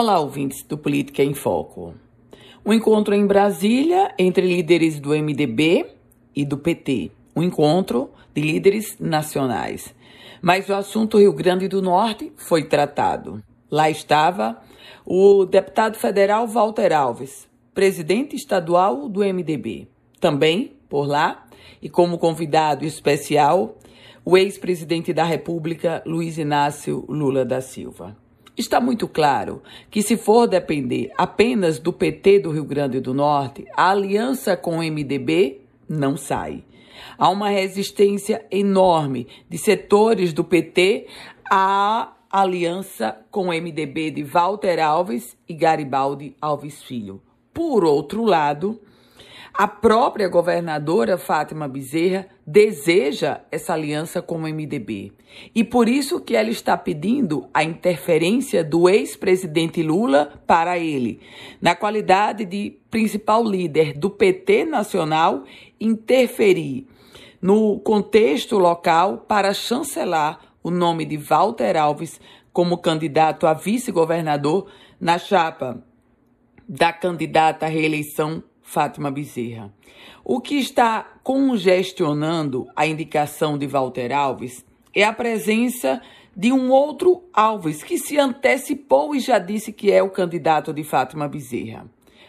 Olá, ouvintes do Política em Foco. Um encontro em Brasília entre líderes do MDB e do PT. Um encontro de líderes nacionais. Mas o assunto Rio Grande do Norte foi tratado. Lá estava o deputado federal Walter Alves, presidente estadual do MDB. Também, por lá, e como convidado especial, o ex-presidente da República, Luiz Inácio Lula da Silva. Está muito claro que, se for depender apenas do PT do Rio Grande do Norte, a aliança com o MDB não sai. Há uma resistência enorme de setores do PT à aliança com o MDB de Walter Alves e Garibaldi Alves Filho. Por outro lado, a própria governadora Fátima Bezerra deseja essa aliança com o MDB. E por isso que ela está pedindo a interferência do ex-presidente Lula para ele, na qualidade de principal líder do PT nacional, interferir no contexto local para chancelar o nome de Walter Alves como candidato a vice-governador na chapa da candidata à reeleição Fátima Bezerra. O que está congestionando a indicação de Walter Alves é a presença de um outro Alves que se antecipou e já disse que é o candidato de Fátima Bezerra.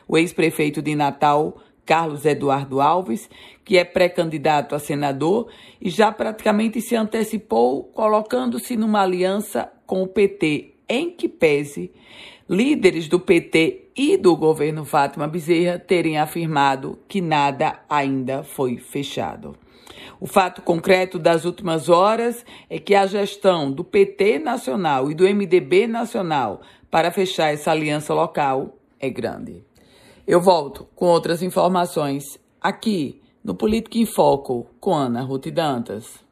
O ex-prefeito de Natal, Carlos Eduardo Alves, que é pré-candidato a senador e já praticamente se antecipou colocando-se numa aliança com o PT, em que pese líderes do PT e do governo Fátima Bezerra terem afirmado que nada ainda foi fechado. O fato concreto das últimas horas é que a gestão do PT nacional e do MDB nacional para fechar essa aliança local é grande. Eu volto com outras informações aqui no Política em Foco com Ana Ruth Dantas.